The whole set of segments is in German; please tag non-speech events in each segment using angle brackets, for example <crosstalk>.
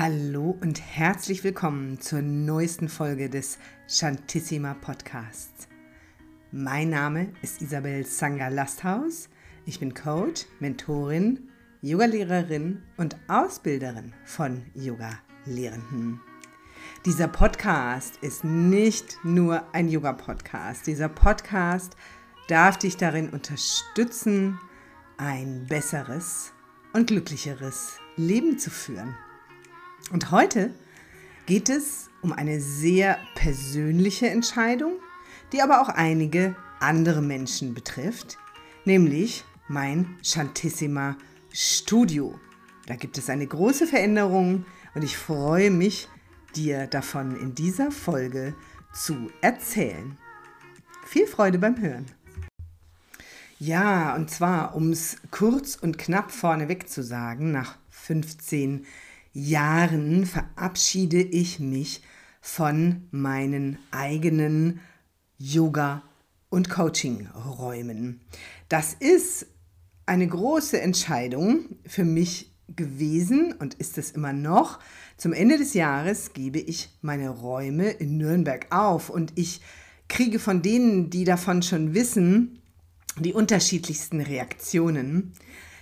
Hallo und herzlich willkommen zur neuesten Folge des Shantissima Podcasts. Mein Name ist Isabel Sanga Lasthaus. Ich bin Coach, Mentorin, Yogalehrerin und Ausbilderin von Yoga-Lehrenden. Dieser Podcast ist nicht nur ein Yoga-Podcast. Dieser Podcast darf dich darin unterstützen, ein besseres und glücklicheres Leben zu führen. Und heute geht es um eine sehr persönliche Entscheidung, die aber auch einige andere Menschen betrifft, nämlich mein Shantissima Studio. Da gibt es eine große Veränderung und ich freue mich, dir davon in dieser Folge zu erzählen. Viel Freude beim Hören. Ja, und zwar, um es kurz und knapp vorneweg zu sagen, nach 15 Jahren Jahren verabschiede ich mich von meinen eigenen Yoga- und Coaching-Räumen. Das ist eine große Entscheidung für mich gewesen und ist es immer noch. Zum Ende des Jahres gebe ich meine Räume in Nürnberg auf und ich kriege von denen, die davon schon wissen, die unterschiedlichsten Reaktionen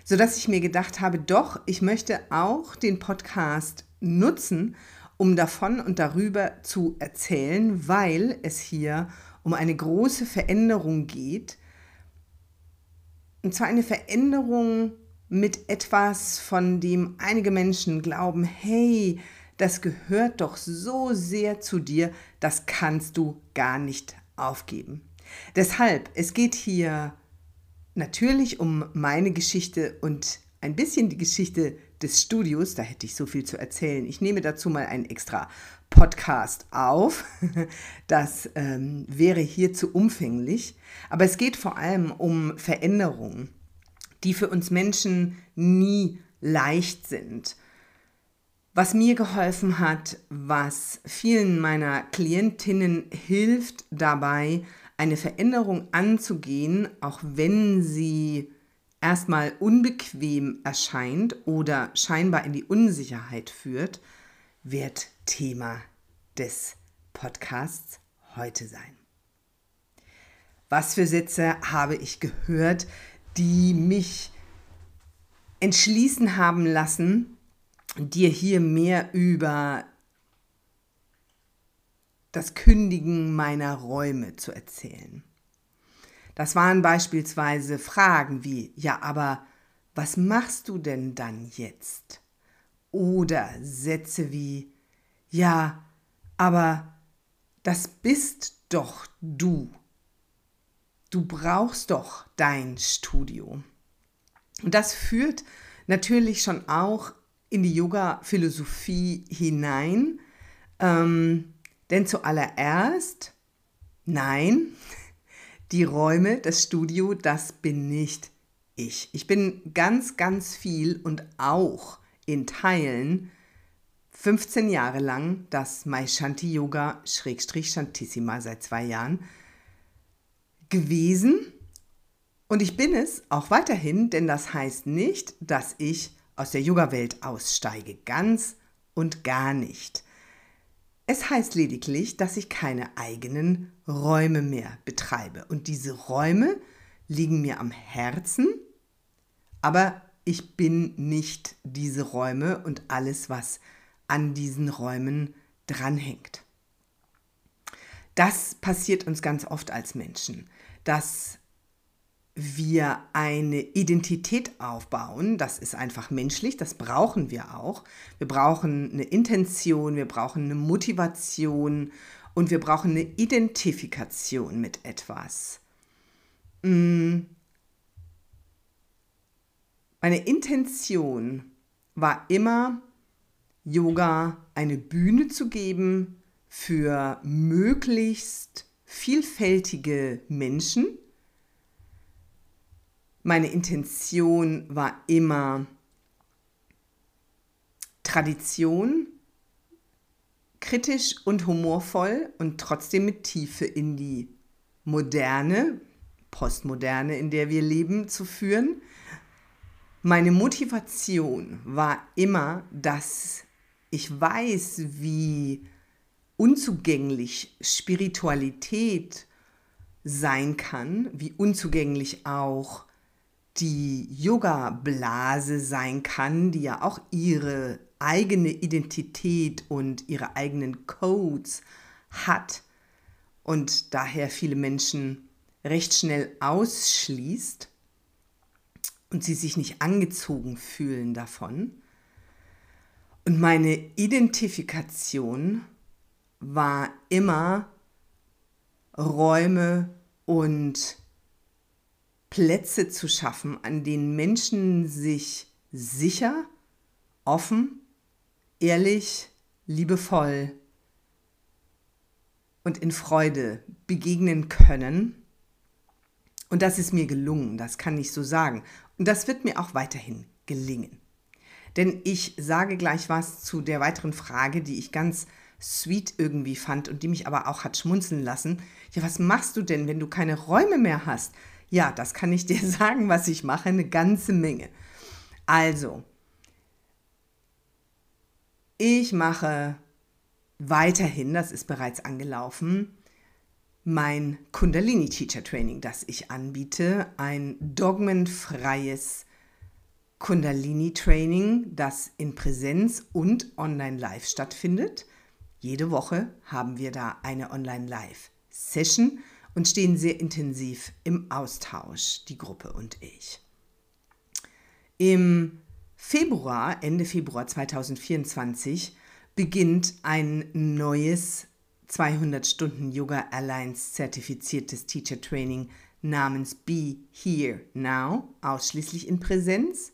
sodass ich mir gedacht habe, doch, ich möchte auch den Podcast nutzen, um davon und darüber zu erzählen, weil es hier um eine große Veränderung geht. Und zwar eine Veränderung mit etwas, von dem einige Menschen glauben, hey, das gehört doch so sehr zu dir, das kannst du gar nicht aufgeben. Deshalb, es geht hier natürlich um meine Geschichte und ein bisschen die Geschichte des Studios. Da hätte ich so viel zu erzählen. Ich nehme dazu mal einen extra Podcast auf. <laughs> Das ähm, wäre hier zu umfänglich. Aber es geht vor allem um Veränderungen, die für uns Menschen nie leicht sind. Was mir geholfen hat, was vielen meiner Klientinnen hilft dabei, eine Veränderung anzugehen, auch wenn sie erstmal unbequem erscheint oder scheinbar in die Unsicherheit führt, wird Thema des Podcasts heute sein. Was für Sätze habe ich gehört, die mich entschließen haben lassen, dir hier mehr über das Kündigen meiner Räume zu erzählen. Das waren beispielsweise Fragen wie, ja, aber was machst du denn dann jetzt? Oder Sätze wie, ja, aber das bist doch du. Du brauchst doch dein Studio. Und das führt natürlich schon auch in die Yoga-Philosophie hinein. Ähm, denn zuallererst, nein, die Räume, das Studio, das bin nicht ich. Ich bin ganz, ganz viel und auch in Teilen 15 Jahre lang das Mai Shanti Yoga Schrägstrich Shantissima seit zwei Jahren gewesen. Und ich bin es auch weiterhin, denn das heißt nicht, dass ich aus der Yoga-Welt aussteige. Ganz und gar nicht. Es heißt lediglich, dass ich keine eigenen Räume mehr betreibe. Und diese Räume liegen mir am Herzen, aber ich bin nicht diese Räume und alles, was an diesen Räumen dranhängt. Das passiert uns ganz oft als Menschen, dass wir eine Identität aufbauen. Das ist einfach menschlich, das brauchen wir auch. Wir brauchen eine Intention, wir brauchen eine Motivation und wir brauchen eine Identifikation mit etwas. Mm. Meine Intention war immer, Yoga eine Bühne zu geben für möglichst vielfältige Menschen meine Intention war immer Tradition, kritisch und humorvoll und trotzdem mit Tiefe in die moderne, postmoderne, in der wir leben, zu führen. Meine Motivation war immer, dass Ich weiß, wie unzugänglich Spiritualität sein kann, wie unzugänglich auch die Yoga-Blase sein kann, die ja auch ihre eigene Identität und ihre eigenen Codes hat und daher viele Menschen recht schnell ausschließt und sie sich nicht angezogen fühlen davon. Und meine Identifikation war immer Räume und Plätze zu schaffen, an denen Menschen sich sicher, offen, ehrlich, liebevoll und in Freude begegnen können. Und das ist mir gelungen, das kann ich so sagen. Und das wird mir auch weiterhin gelingen. Denn ich sage gleich was zu der weiteren Frage, die ich ganz sweet irgendwie fand und die mich aber auch hat schmunzeln lassen. Ja, was machst du denn, wenn du keine Räume mehr hast? Ja, das kann ich dir <laughs> sagen, was ich mache, eine ganze Menge. Also, ich mache weiterhin, das ist bereits angelaufen, mein Kundalini Teacher Training, das ich anbiete, ein dogmenfreies Kundalini Training, das in Präsenz und online live stattfindet. Jede Woche haben wir da eine online live Session und stehen sehr intensiv im Austausch, die Gruppe und ich. Im Februar, Ende Februar 2024, beginnt ein neues 200 Stunden Yoga Alliance zertifiziertes Teacher Training namens Be Here Now, ausschließlich in Präsenz.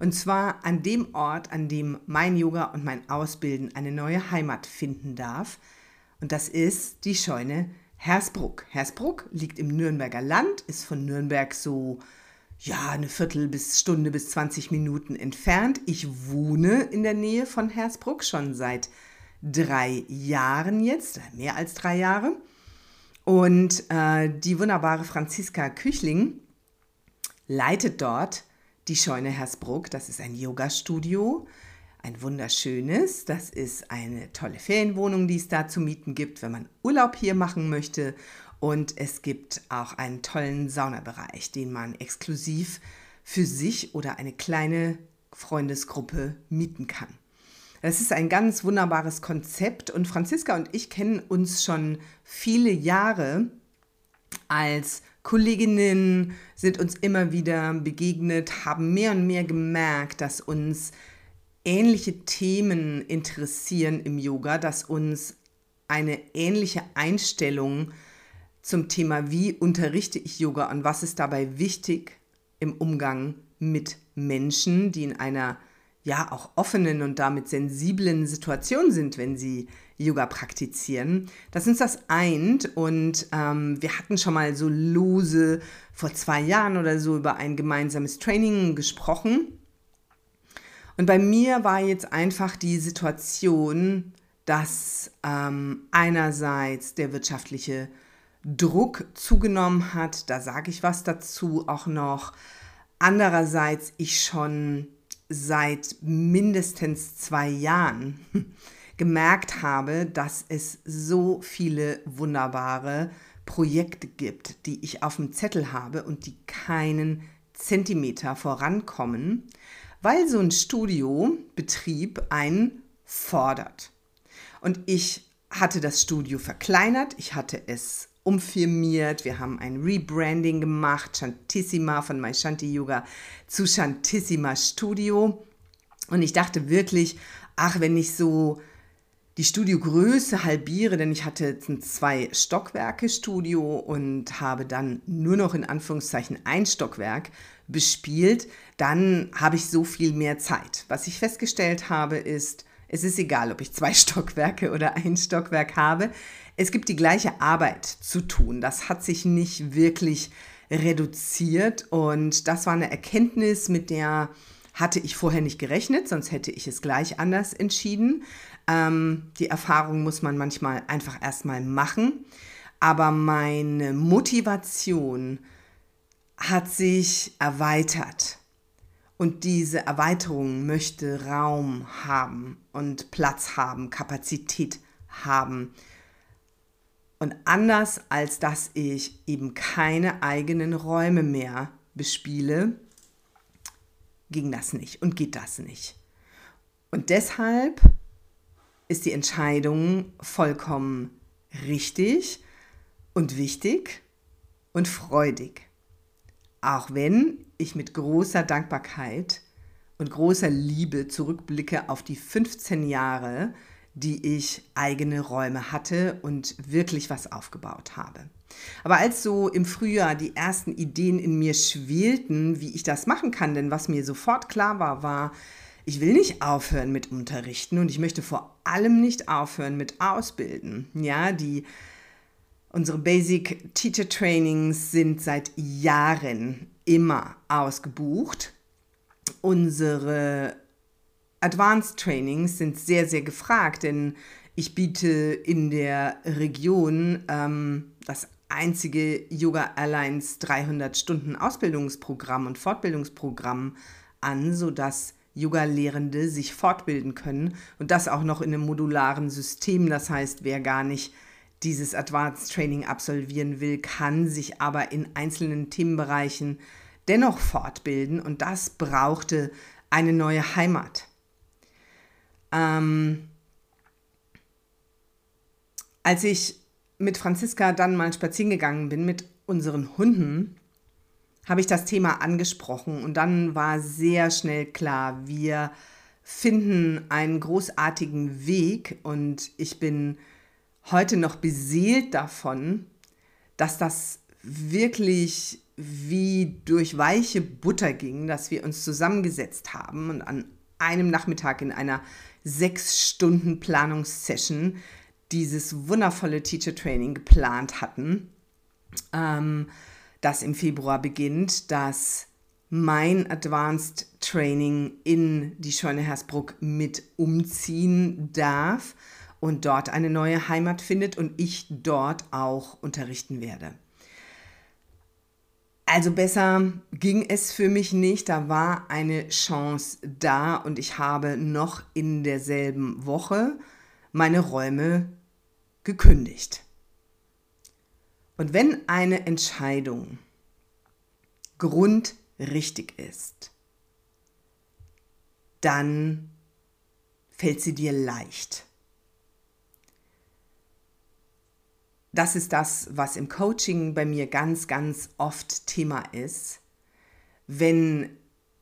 Und zwar an dem Ort, an dem mein Yoga und mein Ausbilden eine neue Heimat finden darf. Und das ist die Scheune Hersbruck. Hersbruck liegt im Nürnberger Land, ist von Nürnberg so ja, eine Viertel bis Stunde bis 20 Minuten entfernt. Ich wohne in der Nähe von Hersbruck schon seit drei Jahren jetzt, mehr als drei Jahre. Und äh, die wunderbare Franziska Küchling leitet dort die Scheune Hersbruck. Das ist ein Yoga-Studio, ein wunderschönes. Das ist eine tolle Ferienwohnung, die es da zu mieten gibt, wenn man Urlaub hier machen möchte. Und es gibt auch einen tollen Saunabereich, den man exklusiv für sich oder eine kleine Freundesgruppe mieten kann. Das ist ein ganz wunderbares Konzept und Franziska und ich kennen uns schon viele Jahre als Kolleginnen, sind uns immer wieder begegnet, haben mehr und mehr gemerkt, dass uns ähnliche Themen interessieren im Yoga, dass uns eine ähnliche Einstellung zum Thema, wie unterrichte ich Yoga und was ist dabei wichtig im Umgang mit Menschen, die in einer ja auch offenen und damit sensiblen Situation sind, wenn sie Yoga praktizieren, dass uns das eint und ähm, wir hatten schon mal so lose vor zwei Jahren oder so über ein gemeinsames Training gesprochen. Und bei mir war jetzt einfach die Situation, dass ähm, einerseits der wirtschaftliche Druck zugenommen hat. Da sage ich was dazu auch noch. Andererseits ich schon seit mindestens zwei Jahren <laughs> gemerkt habe, dass es so viele wunderbare Projekte gibt, die ich auf dem Zettel habe und die keinen Zentimeter vorankommen, weil so ein Studiobetrieb einen fordert. Und ich hatte das Studio verkleinert, ich hatte es umfirmiert, wir haben ein Rebranding gemacht, Shantissima von My Shanti Yoga zu Shantissima Studio. Und ich dachte wirklich, ach, wenn ich so die Studiogröße halbiere, denn ich hatte jetzt ein zwei Stockwerke Studio und habe dann nur noch in Anführungszeichen ein Stockwerk bespielt, dann habe ich so viel mehr Zeit. Was ich festgestellt habe, ist, es ist egal, ob ich zwei <laughs> Stockwerke oder ein Stockwerk habe. Es gibt die gleiche Arbeit zu tun. Das hat sich nicht wirklich reduziert und das war eine Erkenntnis, mit der hatte ich vorher nicht gerechnet, sonst hätte ich es gleich anders entschieden. Ähm, die Erfahrung muss man manchmal einfach erstmal machen. Aber meine Motivation hat sich erweitert. Und diese Erweiterung möchte Raum haben und Platz haben, Kapazität haben. Und anders als dass ich eben keine eigenen Räume mehr bespiele, ging das nicht und geht das nicht. Und deshalb ist die Entscheidung vollkommen richtig und wichtig und freudig. Auch wenn ich mit großer Dankbarkeit und großer Liebe zurückblicke auf die 15 Jahre, die ich eigene Räume hatte und wirklich was aufgebaut habe. Aber als so im Frühjahr die ersten Ideen in mir schwelten, wie ich das machen kann, denn was mir sofort klar war, war, ich will nicht aufhören mit Unterrichten und ich möchte vor allem nicht aufhören mit Ausbilden. Ja, die unsere Basic Teacher Trainings sind seit Jahren immer ausgebucht. Unsere Advanced Trainings sind sehr, sehr gefragt, denn ich biete in der Region ähm, das einzige Yoga Airlines 300 Stunden Ausbildungsprogramm und Fortbildungsprogramm an, sodass Yoga-Lehrende sich fortbilden können und das auch noch in einem modularen System. Das heißt, wer gar nicht dieses Advanced Training absolvieren will, kann sich aber in einzelnen Themenbereichen dennoch fortbilden und das brauchte eine neue Heimat. Ähm, als ich mit Franziska dann mal spazieren gegangen bin mit unseren Hunden, habe ich das Thema angesprochen und dann war sehr schnell klar, wir finden einen großartigen Weg und ich bin heute noch beseelt davon, dass das wirklich wie durch weiche Butter ging, dass wir uns zusammengesetzt haben und an einem Nachmittag in einer sechs Stunden Planungssession dieses wundervolle Teacher Training geplant hatten, ähm, das im Februar beginnt, dass mein Advanced Training in die Scheune Hersbruck mit umziehen darf und dort eine neue Heimat findet und ich dort auch unterrichten werde. Also besser ging es für mich nicht. Da war eine Chance da und ich habe noch in derselben Woche meine Räume gekündigt. Und wenn eine Entscheidung grundrichtig ist, dann fällt sie dir leicht. Das ist das, was im Coaching bei mir ganz, ganz oft Thema ist. Wenn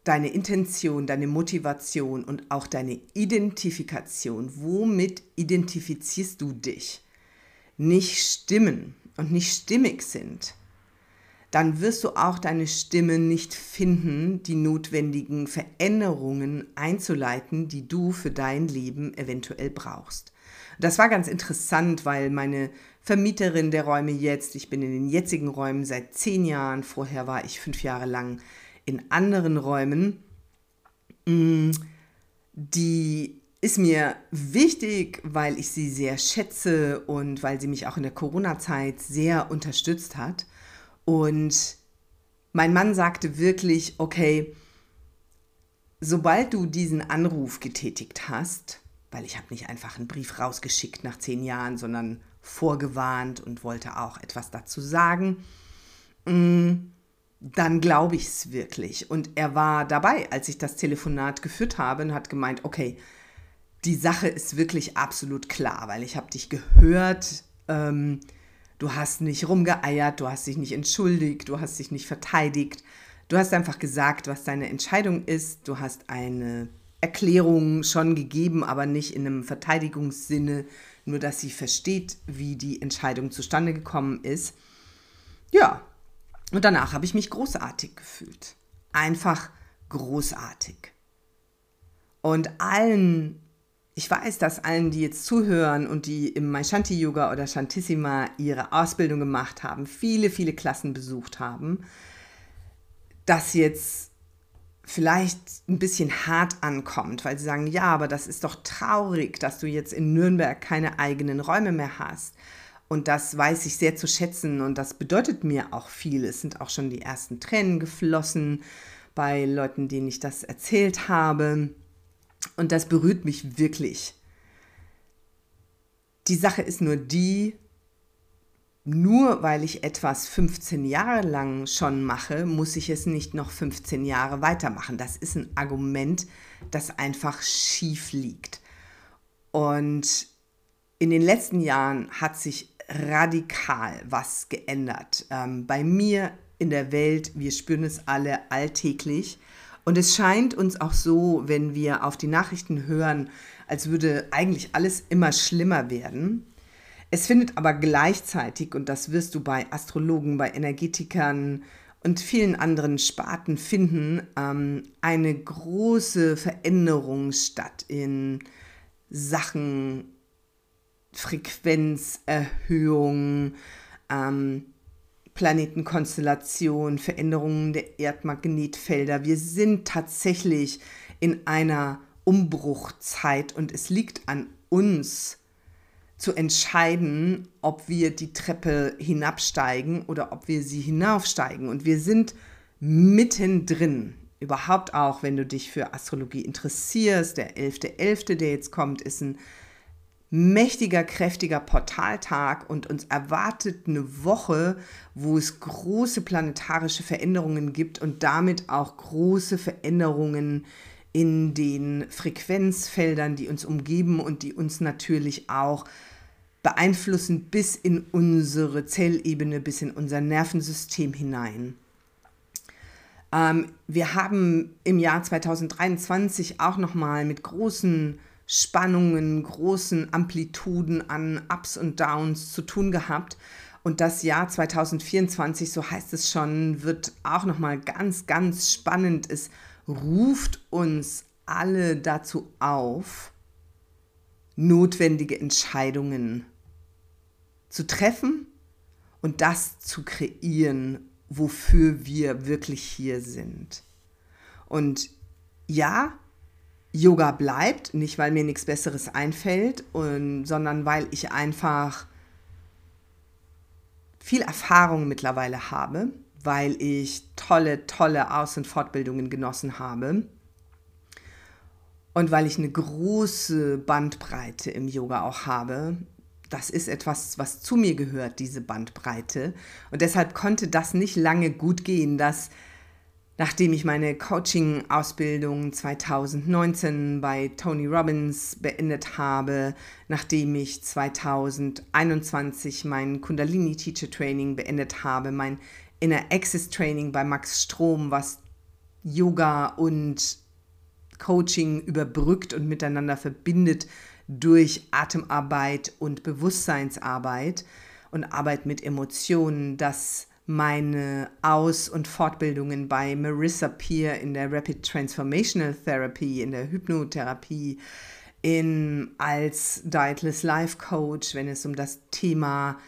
deine Intention, deine Motivation und auch deine Identifikation, womit identifizierst du dich, nicht stimmen und nicht stimmig sind, dann wirst du auch deine Stimme nicht finden, die notwendigen Veränderungen einzuleiten, die du für dein Leben eventuell brauchst. Das war ganz interessant, weil meine Vermieterin der Räume jetzt. Ich bin in den jetzigen Räumen seit zehn Jahren. Vorher war ich fünf Jahre lang in anderen Räumen. Mm, die ist mir wichtig, weil ich sie sehr schätze und weil sie mich auch in der Corona-Zeit sehr unterstützt hat. Und mein Mann sagte wirklich, okay, sobald du diesen Anruf getätigt hast, weil ich habe nicht einfach einen Brief rausgeschickt nach zehn Jahren, sondern vorgewarnt und wollte auch etwas dazu sagen, mm, dann glaube ich es wirklich. Und er war dabei, als ich das Telefonat geführt habe und hat gemeint, okay, die Sache ist wirklich absolut klar, weil ich habe dich gehört, ähm, du hast nicht rumgeeiert, du hast dich nicht entschuldigt, du hast dich nicht verteidigt, du hast einfach gesagt, was deine Entscheidung ist, du hast eine Erklärung schon gegeben, aber nicht in einem Verteidigungssinne, nur dass sie versteht, wie die Entscheidung zustande gekommen ist. Ja, und danach habe ich mich großartig gefühlt. Einfach großartig. Und allen, ich weiß, dass allen, die jetzt zuhören und die im Maishanti Yoga oder Shantissima ihre Ausbildung gemacht haben, viele, viele Klassen besucht haben, dass jetzt vielleicht ein bisschen hart ankommt, weil sie sagen, ja, aber das ist doch traurig, dass du jetzt in Nürnberg keine eigenen Räume mehr hast. Und das weiß ich sehr zu schätzen und das bedeutet mir auch viel. Es sind auch schon die ersten Tränen geflossen bei Leuten, denen ich das erzählt habe. Und das berührt mich wirklich. Die Sache ist nur die, nur weil ich etwas 15 Jahre lang schon mache, muss ich es nicht noch 15 Jahre weitermachen. Das ist ein Argument, das einfach schief liegt. Und in den letzten Jahren hat sich radikal was geändert. Ähm, bei mir in der Welt, wir spüren es alle alltäglich. Und es scheint uns auch so, wenn wir auf die Nachrichten hören, als würde eigentlich alles immer schlimmer werden. Es findet aber gleichzeitig, und das wirst du bei Astrologen, bei Energetikern und vielen anderen Sparten finden, ähm, eine große Veränderung statt in Sachen Frequenzerhöhung, ähm, Planetenkonstellation, Veränderungen der Erdmagnetfelder. Wir sind tatsächlich in einer Umbruchzeit und es liegt an uns, zu entscheiden, ob wir die Treppe hinabsteigen oder ob wir sie hinaufsteigen. Und wir sind mittendrin. Überhaupt auch, wenn du dich für Astrologie interessierst. Der 11.11., .11., der jetzt kommt, ist ein mächtiger, kräftiger Portaltag und uns erwartet eine Woche, wo es große planetarische Veränderungen gibt und damit auch große Veränderungen in den Frequenzfeldern, die uns umgeben und die uns natürlich auch beeinflussen bis in unsere Zellebene, bis in unser Nervensystem hinein. Ähm, wir haben im Jahr 2023 auch nochmal mit großen Spannungen, großen Amplituden an Ups und Downs zu tun gehabt. Und das Jahr 2024, so heißt es schon, wird auch nochmal ganz, ganz spannend. Es ruft uns alle dazu auf, notwendige Entscheidungen zu treffen und das zu kreieren, wofür wir wirklich hier sind. Und ja, Yoga bleibt, nicht weil mir nichts Besseres einfällt, und, sondern weil ich einfach viel Erfahrung mittlerweile habe weil ich tolle, tolle Aus- und Fortbildungen genossen habe und weil ich eine große Bandbreite im Yoga auch habe. Das ist etwas, was zu mir gehört, diese Bandbreite. Und deshalb konnte das nicht lange gut gehen, dass nachdem ich meine Coaching-Ausbildung 2019 bei Tony Robbins beendet habe, nachdem ich 2021 mein Kundalini Teacher Training beendet habe, mein Inner Access Training bei Max Strom, was Yoga und Coaching überbrückt und miteinander verbindet durch Atemarbeit und Bewusstseinsarbeit und Arbeit mit Emotionen, dass meine Aus- und Fortbildungen bei Marissa Peer in der Rapid Transformational Therapy, in der Hypnotherapie, in, als Dietless Life Coach, wenn es um das Thema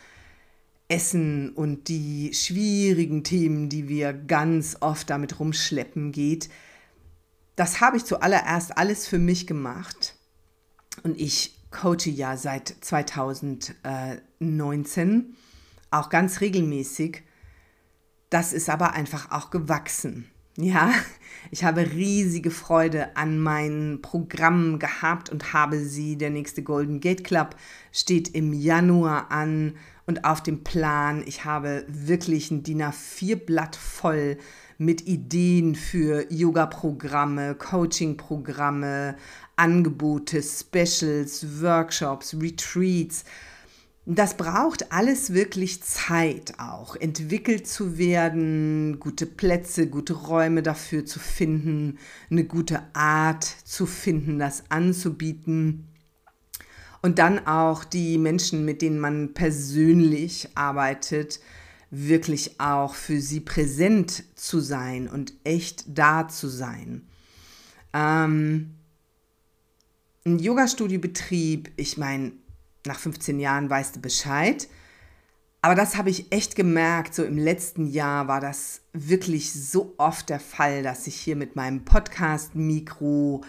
Essen und die schwierigen Themen, die wir ganz oft damit rumschleppen, geht. Das habe ich zuallererst alles für mich gemacht. Und ich coache ja seit 2019 auch ganz regelmäßig. Das ist aber einfach auch gewachsen. Ja, ich habe riesige Freude an meinen Programmen gehabt und habe sie. Der nächste Golden Gate Club steht im Januar an und auf dem Plan. Ich habe wirklich ein DIN A4-Blatt voll mit Ideen für Yoga-Programme, Coaching-Programme, Angebote, Specials, Workshops, Retreats. Das braucht alles wirklich Zeit auch, entwickelt zu werden, gute Plätze, gute Räume dafür zu finden, eine gute Art zu finden, das anzubieten und dann auch die Menschen, mit denen man persönlich arbeitet, wirklich auch für sie präsent zu sein und echt da zu sein. Ähm, ein Yoga-Studiobetrieb, ich meine, nach 15 Jahren weißt du Bescheid. Aber das habe ich echt gemerkt. So im letzten Jahr war das wirklich so oft der Fall, dass ich hier mit meinem Podcast-Mikro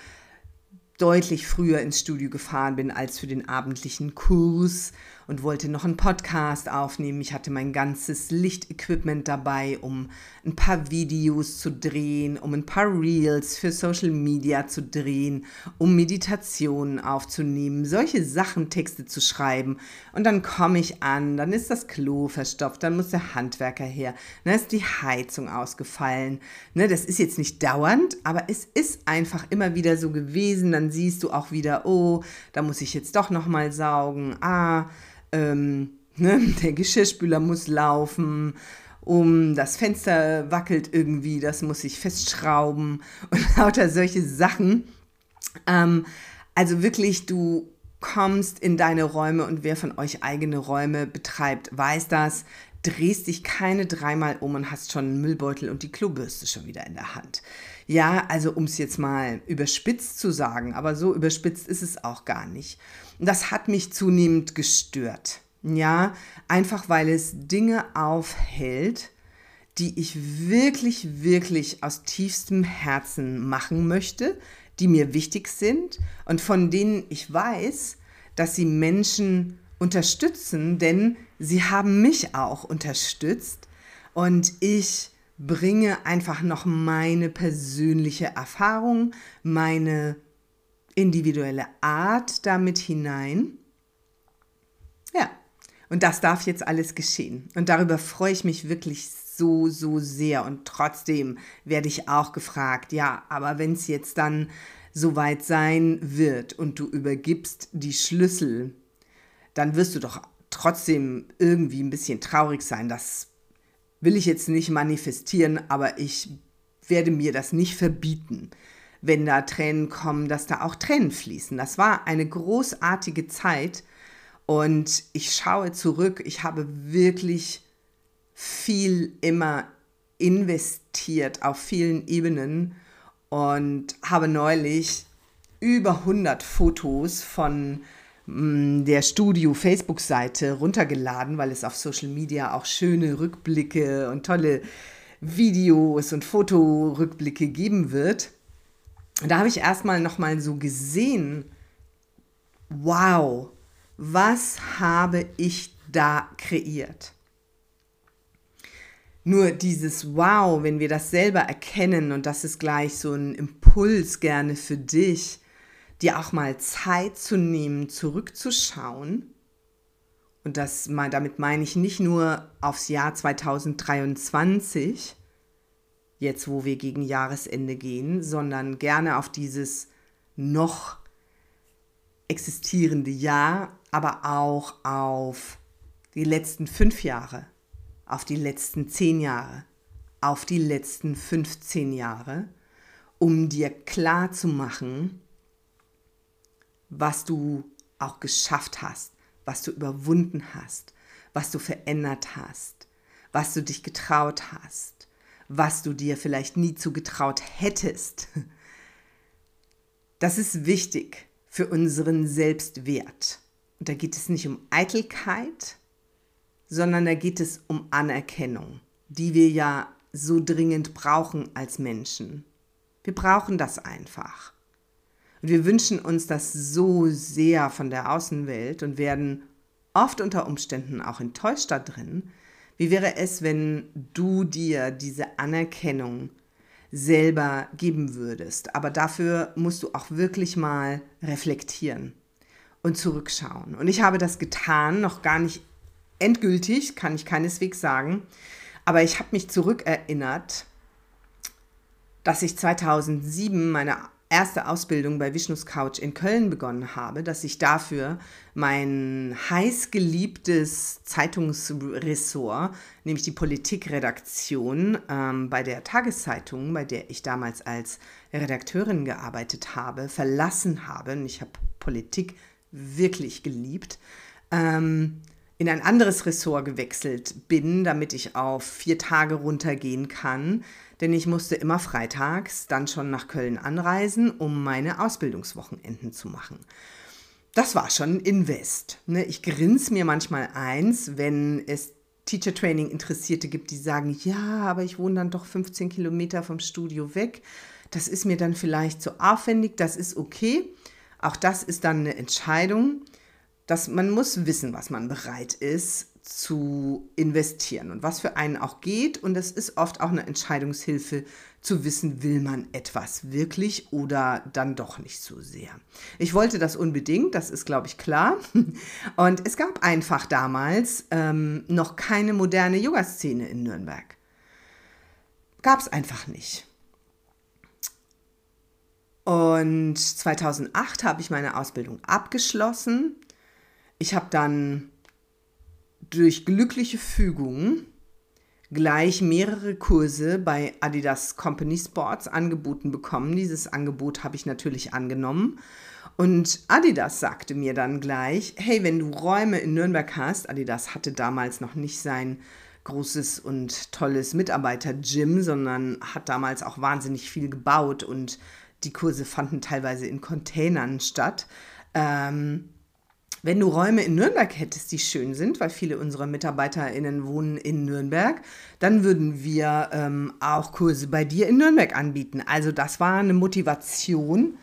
deutlich früher ins Studio gefahren bin als für den abendlichen Kurs und wollte noch einen Podcast aufnehmen. Ich hatte mein ganzes Lichtequipment dabei, um ein paar Videos zu drehen, um ein paar Reels für Social Media zu drehen, um Meditationen aufzunehmen, solche Sachen, Texte zu schreiben. Und dann komme ich an, dann ist das Klo verstopft, dann muss der Handwerker her, dann ist die Heizung ausgefallen. Ne, das ist jetzt nicht dauernd, aber es ist einfach immer wieder so gewesen. Dann siehst du auch wieder, oh, da muss ich jetzt doch noch mal saugen. Ah, ähm, <laughs> ne, der Geschirrspüler muss laufen. Um das Fenster wackelt irgendwie, das muss ich festschrauben <laughs> und lauter solche Sachen. Ähm, also wirklich, du kommst in deine Räume und wer von euch eigene Räume betreibt, weiß das drehst dich keine dreimal um und hast schon einen Müllbeutel und die Klobürste schon wieder in der Hand. Ja, also um es jetzt mal überspitzt zu sagen, aber so überspitzt ist es auch gar nicht. Das hat mich zunehmend gestört. Ja, einfach weil es Dinge aufhält, die ich wirklich, wirklich aus tiefstem Herzen machen möchte, die mir wichtig sind und von denen ich weiß, dass sie Menschen unterstützen, denn sie haben mich auch unterstützt und ich bringe einfach noch meine persönliche Erfahrung, meine individuelle Art damit hinein. Ja, und das darf jetzt alles geschehen. Und darüber freue ich mich wirklich so, so sehr. Und trotzdem werde ich auch gefragt, ja, aber wenn es jetzt dann soweit sein wird und du übergibst die Schlüssel dann wirst du doch trotzdem irgendwie ein bisschen traurig sein. Das will ich jetzt nicht manifestieren, aber ich werde mir das nicht verbieten, wenn da Tränen kommen, dass da auch Tränen fließen. Das war eine großartige Zeit und ich schaue zurück. Ich habe wirklich viel immer investiert auf vielen Ebenen und habe neulich über 100 Fotos von der Studio Facebook-Seite runtergeladen, weil es auf Social Media auch schöne Rückblicke und tolle Videos und Fotorückblicke geben wird. Da habe ich erstmal nochmal so gesehen, wow, was habe ich da kreiert? Nur dieses Wow, wenn wir das selber erkennen und das ist gleich so ein Impuls gerne für dich, dir auch mal Zeit zu nehmen, zurückzuschauen. Und das, damit meine ich nicht nur aufs Jahr 2023, jetzt wo wir gegen Jahresende gehen, sondern gerne auf dieses noch existierende Jahr, aber auch auf die letzten fünf Jahre, auf die letzten zehn Jahre, auf die letzten 15 Jahre, um dir klar zu machen, was du auch geschafft hast, was du überwunden hast, was du verändert hast, was du dich getraut hast, was du dir vielleicht nie zugetraut hättest. Das ist wichtig für unseren Selbstwert. Und da geht es nicht um Eitelkeit, sondern da geht es um Anerkennung, die wir ja so dringend brauchen als Menschen. Wir brauchen das einfach. Und wir wünschen uns das so sehr von der Außenwelt und werden oft unter Umständen auch enttäuscht da drin. Wie wäre es, wenn du dir diese Anerkennung selber geben würdest? Aber dafür musst du auch wirklich mal reflektieren und zurückschauen. Und ich habe das getan, noch gar nicht endgültig, kann ich keineswegs sagen. Aber ich habe mich zurückerinnert, dass ich 2007 meine erste Ausbildung bei Vishnus Couch in Köln begonnen habe, dass ich dafür mein heißgeliebtes Zeitungsressort, nämlich die Politikredaktion ähm, bei der Tageszeitung, bei der ich damals als Redakteurin gearbeitet habe, verlassen habe. Und ich habe Politik wirklich geliebt. Ähm, in ein anderes Ressort gewechselt bin, damit ich auf vier Tage runtergehen kann denn ich musste immer freitags dann schon nach Köln anreisen, um meine Ausbildungswochenenden zu machen. Das war schon Invest. Ne? Ich grins mir manchmal eins, wenn es Teacher Training Interessierte gibt, die sagen, ja, aber ich wohne dann doch 15 Kilometer vom Studio weg. Das ist mir dann vielleicht zu aufwendig, das ist okay. Auch das ist dann eine Entscheidung. dass man muss wissen, was man bereit ist zu investieren und was für einen auch geht. Und es ist oft auch eine Entscheidungshilfe zu wissen, will man etwas wirklich oder dann doch nicht so sehr. Ich wollte das unbedingt, das ist, glaube ich, klar. <laughs> Und es gab einfach damals ähm, noch keine moderne Yoga-Szene in Nürnberg. Gab es einfach nicht. Und 2008 habe ich meine Ausbildung abgeschlossen. Ich habe dann durch glückliche Fügung gleich mehrere Kurse bei Adidas Company Sports angeboten bekommen. Dieses Angebot habe ich natürlich angenommen. Und Adidas sagte mir dann gleich, hey, wenn du Räume in Nürnberg hast, Adidas hatte damals noch nicht sein großes und tolles Mitarbeiter-Gym, sondern hat damals auch wahnsinnig viel gebaut und die Kurse fanden teilweise in Containern statt. Ähm, wenn du Räume in Nürnberg hättest, die schön sind, weil viele unserer MitarbeiterInnen wohnen in Nürnberg, dann würden wir ähm, auch Kurse bei dir in Nürnberg anbieten. Also das war eine Motivation,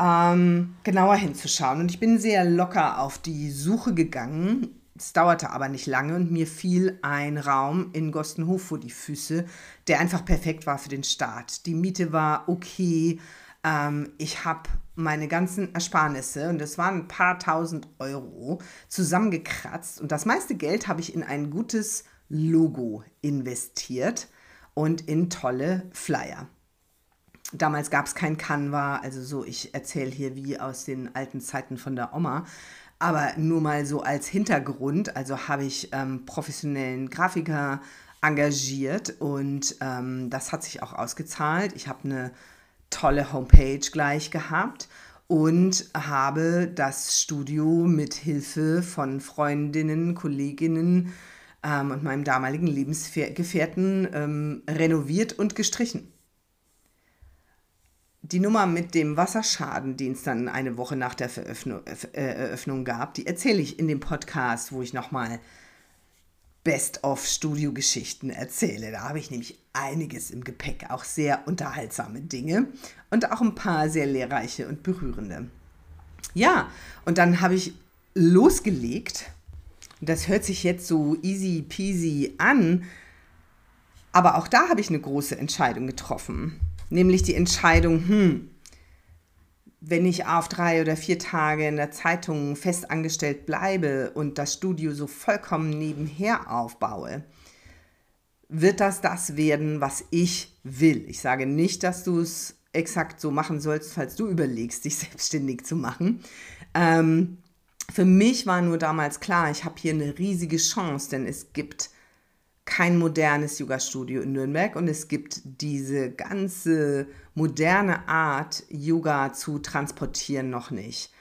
ähm, genauer hinzuschauen. Und ich bin sehr locker auf die Suche gegangen. Es dauerte aber nicht lange und mir fiel ein Raum in Gostenhof vor die Füße, der einfach perfekt war für den Start. Die Miete war okay. Ähm, ich habe meine ganzen Ersparnisse, und das waren ein paar tausend Euro, zusammengekratzt. Und das meiste Geld habe ich in ein gutes Logo investiert und in tolle Flyer. Damals gab es kein Canva, also so, ich erzähle hier wie aus den alten Zeiten von der Oma. Aber nur mal so als Hintergrund, also habe ich ähm, professionellen Grafiker engagiert und ähm, das hat sich auch ausgezahlt. Ich habe eine tolle Homepage gleich gehabt und habe das Studio mit Hilfe von Freundinnen, Kolleginnen ähm, und meinem damaligen Lebensgefährten ähm, renoviert und gestrichen. Die Nummer mit dem Wasserschaden, den es dann eine Woche nach der Veröffnung, äh, Eröffnung gab, die erzähle ich in dem Podcast, wo ich nochmal Best-of-Studio-Geschichten erzähle. Da habe ich nämlich einiges im Gepäck, auch sehr unterhaltsame Dinge und auch ein paar sehr lehrreiche und berührende. Ja, und dann habe ich losgelegt. Das hört sich jetzt so easy peasy an, aber auch da habe ich eine große Entscheidung getroffen. Nämlich die Entscheidung, hm, wenn ich auf drei oder vier Tage in der Zeitung fest angestellt bleibe und das Studio so vollkommen nebenher aufbaue, wird das das werden, was ich will. Ich sage nicht, dass du es exakt so machen sollst, falls du überlegst, dich <laughs> selbstständig zu machen. Ähm, für mich war nur damals klar, ich habe hier eine riesige Chance, denn es gibt kein modernes Yoga-Studio in Nürnberg und es gibt diese ganze moderne Art, Yoga zu transportieren, noch nicht.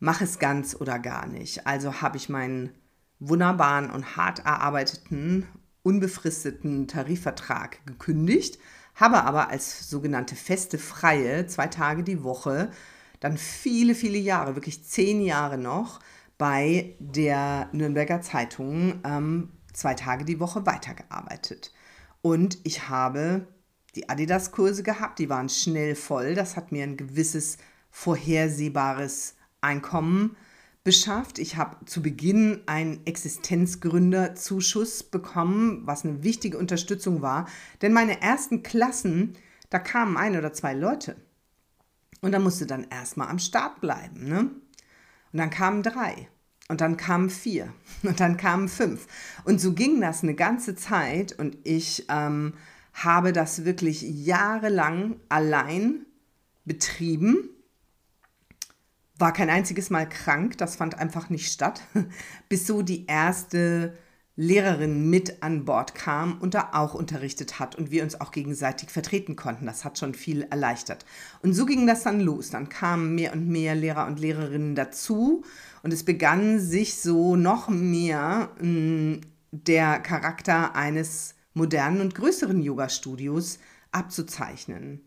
Mach es ganz oder gar nicht. Also habe ich meinen wunderbaren und hart erarbeiteten, unbefristeten Tarifvertrag gekündigt, habe aber als sogenannte feste Freie zwei Tage die Woche dann viele, viele Jahre, wirklich zehn Jahre noch, bei der Nürnberger Zeitung ähm, zwei Tage die Woche weitergearbeitet. Und ich habe die Adidas-Kurse gehabt, die waren schnell voll. Das hat mir ein gewisses vorhersehbares Einkommen beschafft. Ich habe zu Beginn einen Existenzgründerzuschuss bekommen, was eine wichtige Unterstützung war. Denn meine ersten Klassen, da kamen ein oder zwei Leute. Und da musste dann erstmal am Start bleiben. Ne? Und dann kamen drei. Und dann kamen vier <laughs> und dann kamen fünf. Und so ging das eine ganze Zeit und ich ähm, habe das wirklich jahrelang allein betrieben. War kein einziges Mal krank, das fand einfach nicht statt, <laughs> bis so die erste Lehrerin mit an Bord kam und da auch unterrichtet hat und wir uns auch gegenseitig vertreten konnten. Das hat schon viel erleichtert. Und so ging das dann los. Dann kamen mehr und mehr Lehrer und Lehrerinnen dazu und es begann sich so noch mehr mh, hm, der Charakter eines modernen und größeren Yoga-Studios abzuzeichnen.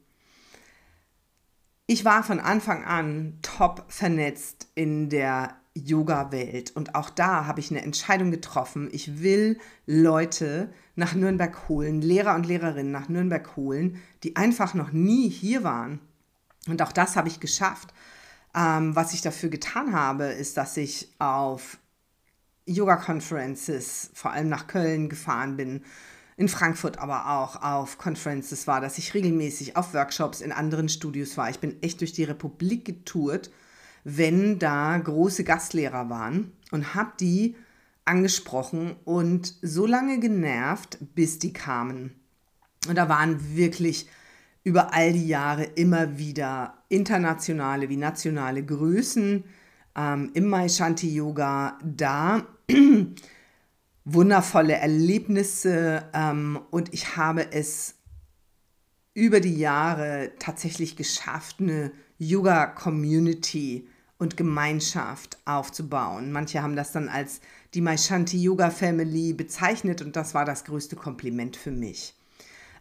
Ich war von Anfang an top vernetzt in der Yoga-Welt. Und auch da habe ich eine Entscheidung getroffen. Ich will Leute nach Nürnberg holen, Lehrer und Lehrerinnen nach Nürnberg holen, die einfach noch nie hier waren. Und auch das habe ich geschafft. Ähm, was ich dafür getan habe, ist, dass ich auf Yoga-Conferences, vor allem nach Köln gefahren bin, in Frankfurt aber auch auf Conferences war, dass ich regelmäßig auf Workshops in anderen Studios war. Ich bin echt durch die Republik getourt, wenn da große Gastlehrer waren und habe die angesprochen und so lange genervt, bis die kamen. Und da waren wirklich über all die Jahre immer wieder internationale wie nationale Größen ähm, im Maishanti Yoga da. Wundervolle Erlebnisse ähm, und ich habe es über die Jahre tatsächlich geschafft, eine Yoga-Community und Gemeinschaft aufzubauen. Manche haben das dann als die Maishanti Yoga Family bezeichnet und das war das größte Kompliment für mich.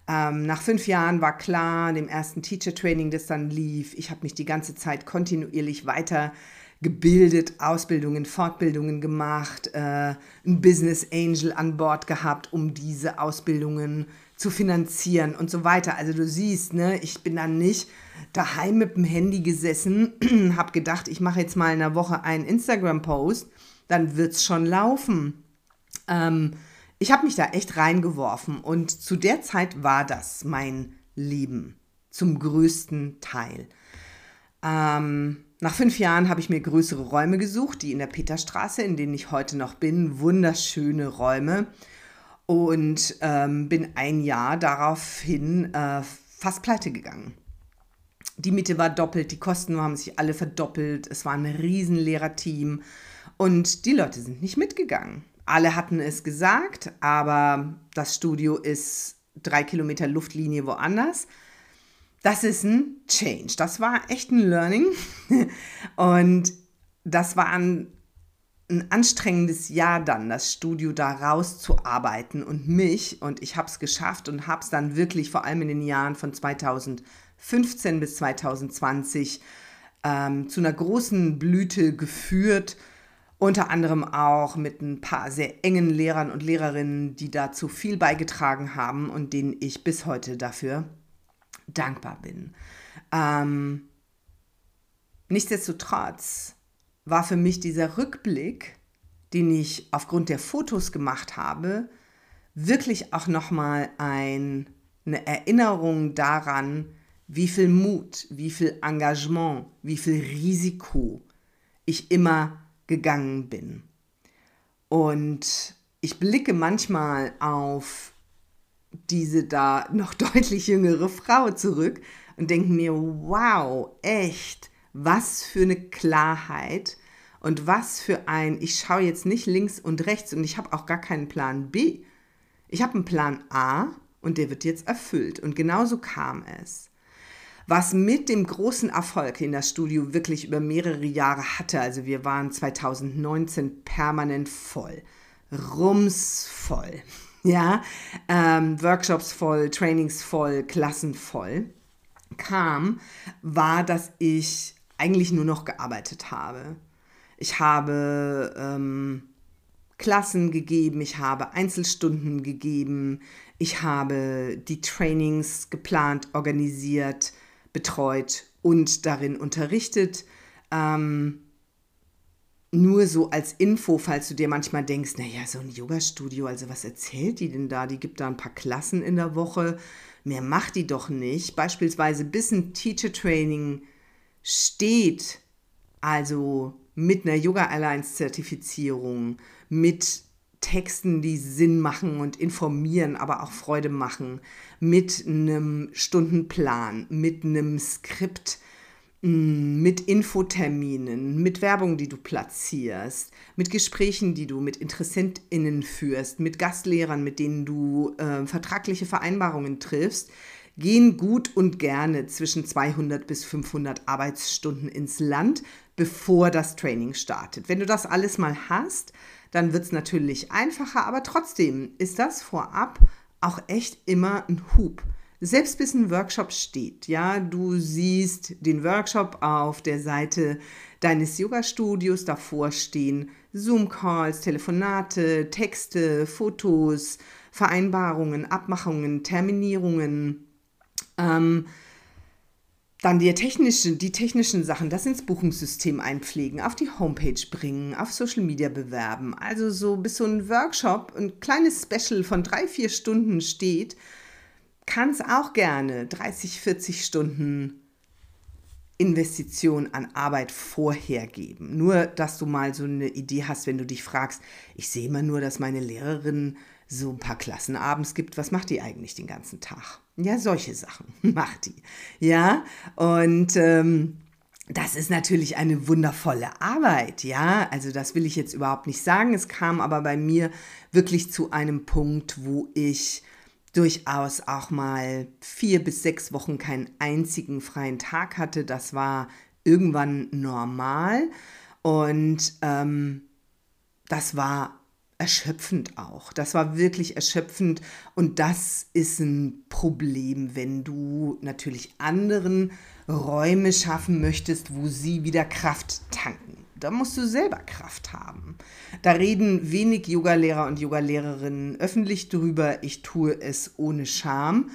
Ähm, nach fünf Jahren war klar, dem ersten Teacher Training, das dann lief, ich habe mich die ganze Zeit kontinuierlich weitergebildet, Ausbildungen, Fortbildungen gemacht, äh, ein Business Angel an Bord gehabt, um diese Ausbildungen zu finanzieren und so weiter. Also du siehst, ne, ich bin dann nicht daheim mit dem Handy gesessen, <clears throat> habe gedacht, ich mache jetzt mal in einer Woche einen Instagram-Post, dann wird es schon laufen. Ähm, ich habe mich da echt reingeworfen und zu der Zeit war das mein Leben zum größten Teil. Ähm, nach fünf Jahren habe ich mir größere Räume gesucht, die in der Peterstraße, in denen ich heute noch bin, wunderschöne Räume und ähm, bin ein Jahr daraufhin äh, fast pleite gegangen. Die Miete war doppelt, die Kosten haben sich alle verdoppelt, es war ein riesen Lehrerteam und die Leute sind nicht mitgegangen. Alle hatten es gesagt, aber das Studio ist drei Kilometer Luftlinie woanders. Das ist ein Change. Das war echt ein Learning. <laughs> Und das war ein, ein anstrengendes Jahr dann, das Studio da rauszuarbeiten und mich. Und ich habe es geschafft und habe es dann wirklich vor allem in den Jahren von 2015 bis 2020 ähm, zu einer großen Blüte geführt unter anderem auch mit ein paar sehr engen Lehrern und Lehrerinnen, die dazu viel beigetragen haben und denen ich bis heute dafür dankbar bin. Ähm, nichtsdestotrotz war für mich dieser Rückblick, den ich aufgrund der Fotos gemacht habe, wirklich auch nochmal ein, eine Erinnerung daran, wie viel Mut, wie viel Engagement, wie viel Risiko ich immer gegangen bin. Und ich blicke manchmal auf diese da noch <laughs> deutlich jüngere Frau zurück und denke mir, wow, echt, was für eine Klarheit und was für ein, ich schaue jetzt nicht links und rechts und ich habe auch gar keinen Plan B. Ich habe einen Plan A und der wird jetzt erfüllt. Und genauso kam es was mit dem großen Erfolg den das Studio wirklich über mehrere Jahre hatte. Also wir waren 2019 permanent voll, rumsvoll, <laughs> ja, ähm, Workshops voll, Trainings voll, Klassen voll, kam, war, dass ich eigentlich nur noch gearbeitet habe. Ich habe ähm, Klassen gegeben, ich habe Einzelstunden gegeben, ich habe die Trainings geplant, organisiert, betreut und darin unterrichtet. Ähm, nur so als Info, falls du dir manchmal denkst, naja, so ein Yoga-Studio, also was erzählt die denn da? Die gibt da ein paar Klassen in der Woche, mehr macht die doch nicht. Beispielsweise bis ein Teacher-Training steht, also mit einer Yoga Alliance-Zertifizierung, mit Texten, die Sinn machen und informieren, aber auch Freude machen, mit einem Stundenplan, mit einem Skript, mm, mit Infoterminen, mit Werbung, die du platzierst, mit Gesprächen, die du mit InteressentInnen führst, mit Gastlehrern, mit denen du äh, vertragliche Vereinbarungen triffst, gehen gut und gerne zwischen 200 bis 500 Arbeitsstunden ins Land, bevor das Training startet. Wenn du das alles mal hast, dann wird es natürlich einfacher, aber trotzdem ist das vorab auch echt immer ein Hub. Selbst bis ein Workshop steht, ja, du siehst den Workshop auf der Seite deines Yoga-Studios, davor stehen Zoom-Calls, Telefonate, Texte, Fotos, Vereinbarungen, Abmachungen, Terminierungen. Ähm, dann die technischen, die technischen Sachen, das ins Buchungssystem einpflegen, auf die Homepage bringen, auf Social Media bewerben. Also so bis so ein Workshop, ein kleines Special von drei, vier Stunden steht, kann es auch gerne 30, 40 Stunden Investition an Arbeit vorher geben. Nur, dass du mal so eine Idee hast, wenn du dich fragst, ich sehe immer nur, dass meine Lehrerin so ein paar Klassen abends gibt. Was macht die eigentlich den ganzen Tag? Ja, solche Sachen <laughs> macht die. Ja, und ähm, das ist natürlich eine wundervolle Arbeit, ja. Also das will ich jetzt überhaupt nicht sagen. Es kam aber bei mir wirklich zu einem Punkt, wo ich durchaus auch mal vier bis sechs Wochen keinen einzigen freien Tag hatte. Das war irgendwann normal und ähm, das war erschöpfend auch. Das war wirklich erschöpfend und das ist ein Problem, wenn du natürlich anderen Räume schaffen möchtest, wo sie wieder Kraft tanken. Da musst du selber Kraft haben. Da reden wenig Yogalehrer und Yogalehrerinnen öffentlich drüber. Ich tue es ohne Scham,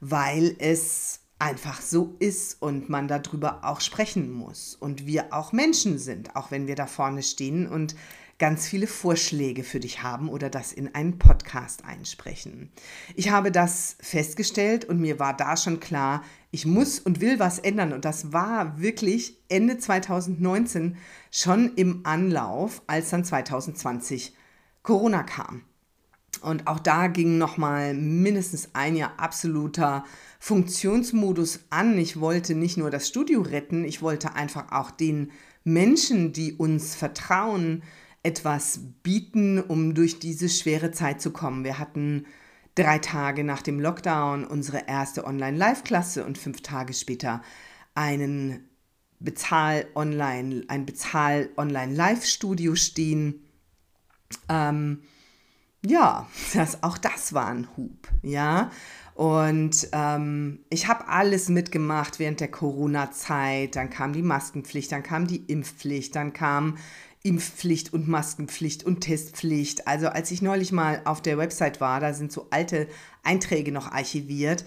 weil es einfach so ist und man darüber auch sprechen muss. Und wir auch Menschen sind, auch wenn wir da vorne stehen und ganz viele Vorschläge für dich haben oder das in einen Podcast einsprechen. Ich habe das festgestellt und mir war da schon klar, ich muss und will was ändern. Und das war wirklich Ende 2019 schon im Anlauf, als dann 2020 Corona kam. Und auch da ging nochmal mindestens ein Jahr absoluter Funktionsmodus an. Ich wollte nicht nur das Studio retten, ich wollte einfach auch den Menschen, die uns vertrauen, etwas bieten, um durch diese schwere Zeit zu kommen. Wir hatten drei Tage nach dem Lockdown unsere erste Online-Live-Klasse und fünf Tage später einen Bezahl-Online, ein Bezahl-Online-Live-Studio stehen. Ähm, ja, das, auch das war ein Hub, ja. Und ähm, ich habe alles mitgemacht während der Corona-Zeit. Dann kam die Maskenpflicht, dann kam die Impfpflicht, dann kam Impfpflicht und Maskenpflicht und Testpflicht. Also als ich neulich mal auf der Website war, da sind so alte Einträge noch archiviert.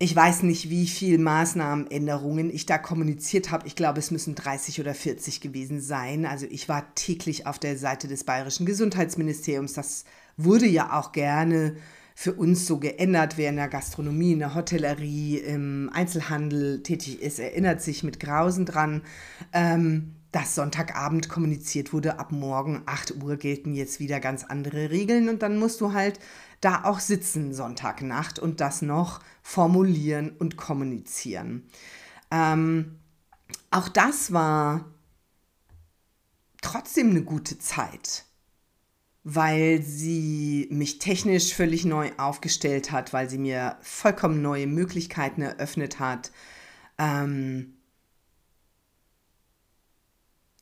Ich weiß nicht, wie viele Maßnahmenänderungen ich da kommuniziert habe. Ich glaube, es müssen 30 oder 40 gewesen sein. Also ich war täglich auf der Seite des Bayerischen Gesundheitsministeriums. Das wurde ja auch gerne für uns so geändert. Wer in der Gastronomie, in der Hotellerie, im Einzelhandel tätig ist, erinnert sich mit Grausen dran. Ähm, dass Sonntagabend kommuniziert wurde, ab morgen 8 Uhr gelten jetzt wieder ganz andere Regeln und dann musst du halt da auch sitzen Sonntagnacht und das noch formulieren und kommunizieren. Ähm, auch das war trotzdem eine gute Zeit, weil sie mich technisch völlig neu aufgestellt hat, weil sie mir vollkommen neue Möglichkeiten eröffnet hat. Ähm,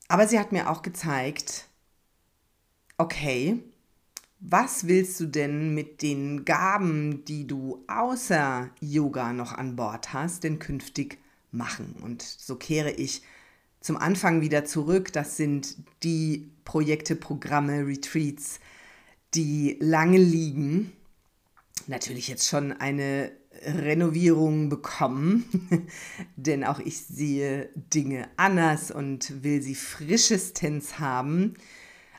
aber sie hat mir auch gezeigt, okay, was willst du denn mit den Gaben, die du außer Yoga noch an Bord hast, denn künftig machen? Und so kehre ich zum Anfang wieder zurück. Das sind die Projekte, Programme, Retreats, die lange liegen. Natürlich jetzt schon eine Renovierung bekommen, <laughs> denn auch ich sehe Dinge anders und will sie frischestens haben.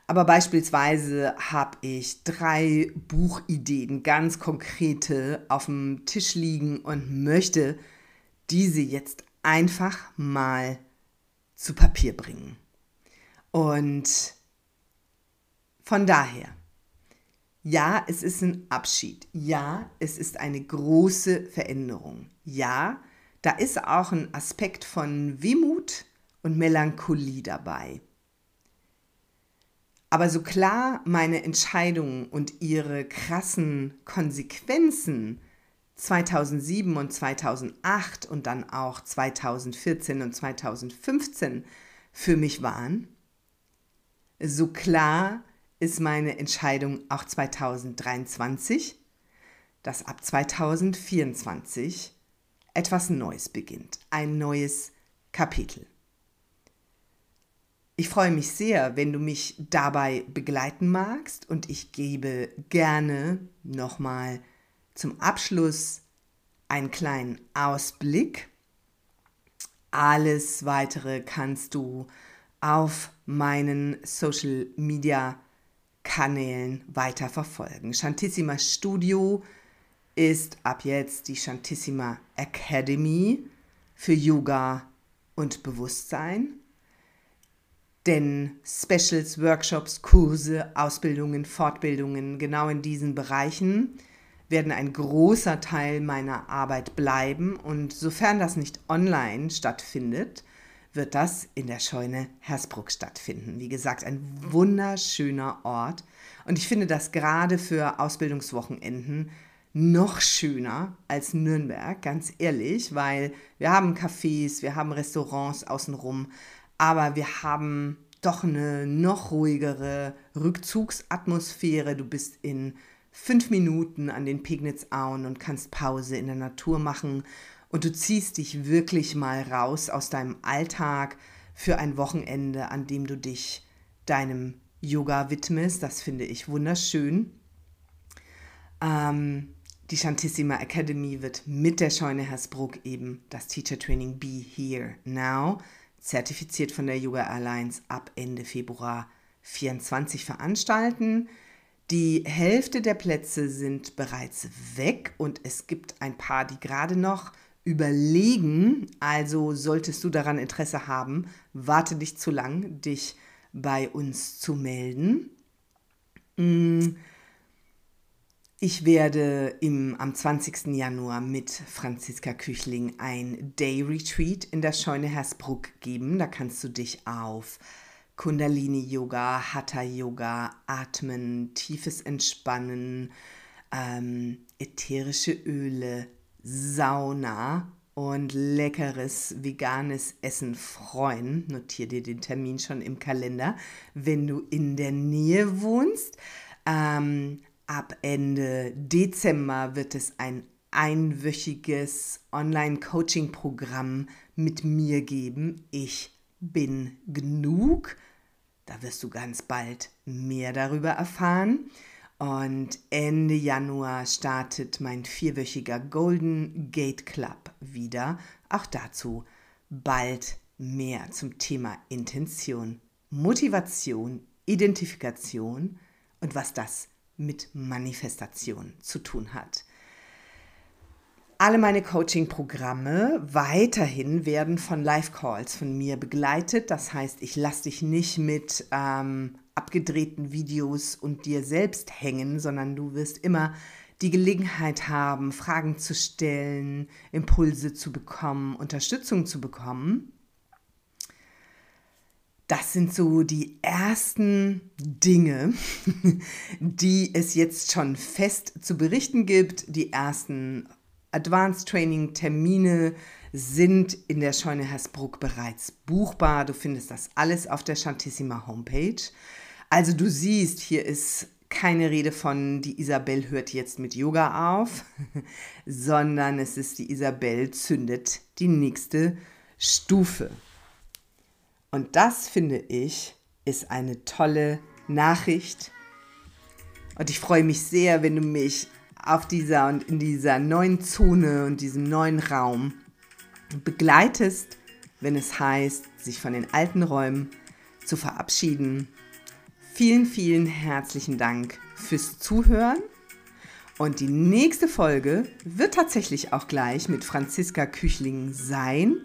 Aber beispielsweise habe ich drei Buchideen, ganz konkrete, auf dem Tisch liegen und möchte diese jetzt einfach mal zu Papier bringen. Und von daher ja, es ist ein Abschied. Ja, es ist eine große Veränderung. Ja, da ist auch ein Aspekt von Wehmut und Melancholie dabei. Aber so klar meine Entscheidungen und ihre krassen Konsequenzen 2007 und 2008 und dann auch 2014 und 2015 für mich waren, so klar ist meine Entscheidung auch 2023, dass ab 2024 etwas Neues beginnt, ein neues Kapitel. Ich freue mich sehr, wenn du mich dabei begleiten magst und ich gebe gerne nochmal zum Abschluss einen kleinen Ausblick. alles weitere kannst du auf meinen Social Media Kanälen weiter verfolgen. Shantissima Studio ist ab jetzt die Shantissima Academy für Yoga und Bewusstsein. Denn Specials, Workshops, Kurse, Ausbildungen, Fortbildungen genau in diesen Bereichen werden ein großer Teil meiner Arbeit bleiben. Und sofern das nicht online stattfindet, wird das in der Scheune Hersbruck stattfinden. Wie gesagt, ein wunderschöner Ort. Und ich finde das gerade für Ausbildungswochenenden noch schöner als Nürnberg, ganz ehrlich, weil wir haben Cafés, wir haben Restaurants außenrum, aber wir haben doch eine noch ruhigere Rückzugsatmosphäre. Du bist in fünf Minuten an den Pegnitzauen und kannst Pause in der Natur machen und du ziehst dich wirklich mal raus aus deinem Alltag für ein Wochenende, an dem du dich deinem Yoga widmest. Das finde ich wunderschön. Ähm, die Shantissima Academy wird mit der Scheune Hersbruck eben das Teacher Training Be Here Now, zertifiziert von der Yoga Alliance, ab Ende Februar 24 veranstalten. Die Hälfte der Plätze sind bereits weg und es gibt ein paar, die gerade noch überlegen. Also solltest du daran Interesse haben, warte nicht zu lang, dich bei uns zu melden. Mm. Ich werde im, am 20. Januar mit Franziska Küchling ein Day Retreat in der Scheune Hersbruck geben. Da kannst du dich auf Kundalini Yoga, Hatha Yoga, Atmen, tiefes Entspannen, ähm, ätherische Öle, Sauna und leckeres veganes Essen freuen. Notier dir den Termin schon im Kalender, wenn du in der Nähe wohnst. Ähm, ab Ende Dezember wird es ein einwöchiges Online-Coaching-Programm mit mir geben. Ich bin genug. Da wirst du ganz bald mehr darüber erfahren. Und Ende Januar startet mein vierwöchiger Golden Gate Club wieder. Auch dazu bald mehr zum Thema Intention, Motivation, Identifikation und was das mit Manifestation zu tun hat. Alle meine Coaching-Programme weiterhin werden von Live-Calls von mir begleitet. Das heißt, ich lasse dich nicht mit ähm, abgedrehten Videos und dir selbst hängen, sondern du wirst immer die Gelegenheit haben, Fragen zu stellen, Impulse zu bekommen, Unterstützung zu bekommen. Das sind so die ersten Dinge, <laughs> die es jetzt schon fest zu berichten gibt, die ersten Advanced Training Termine sind in der Scheune Hersbruck bereits buchbar. Du findest das alles auf der Chantissima Homepage. Also du siehst, hier ist keine Rede von, die Isabel hört jetzt mit Yoga auf, <laughs> sondern es ist die Isabel zündet die nächste Stufe. Und das finde ich ist eine tolle Nachricht. Und ich freue mich sehr, wenn du mich auf dieser und in dieser neuen Zone und diesem neuen Raum begleitest, wenn es heißt, sich von den alten Räumen zu verabschieden. Vielen, vielen herzlichen Dank fürs Zuhören. Und die nächste Folge wird tatsächlich auch gleich mit Franziska Küchling sein.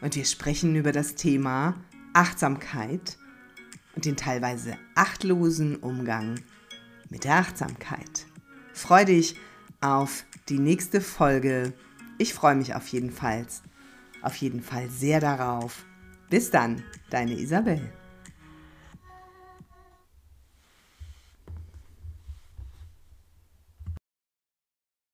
Und wir sprechen über das Thema Achtsamkeit und den teilweise achtlosen Umgang mit der Achtsamkeit. Freu dich auf die nächste Folge. Ich freue mich auf jeden Fall, auf jeden Fall sehr darauf. Bis dann, deine Isabel.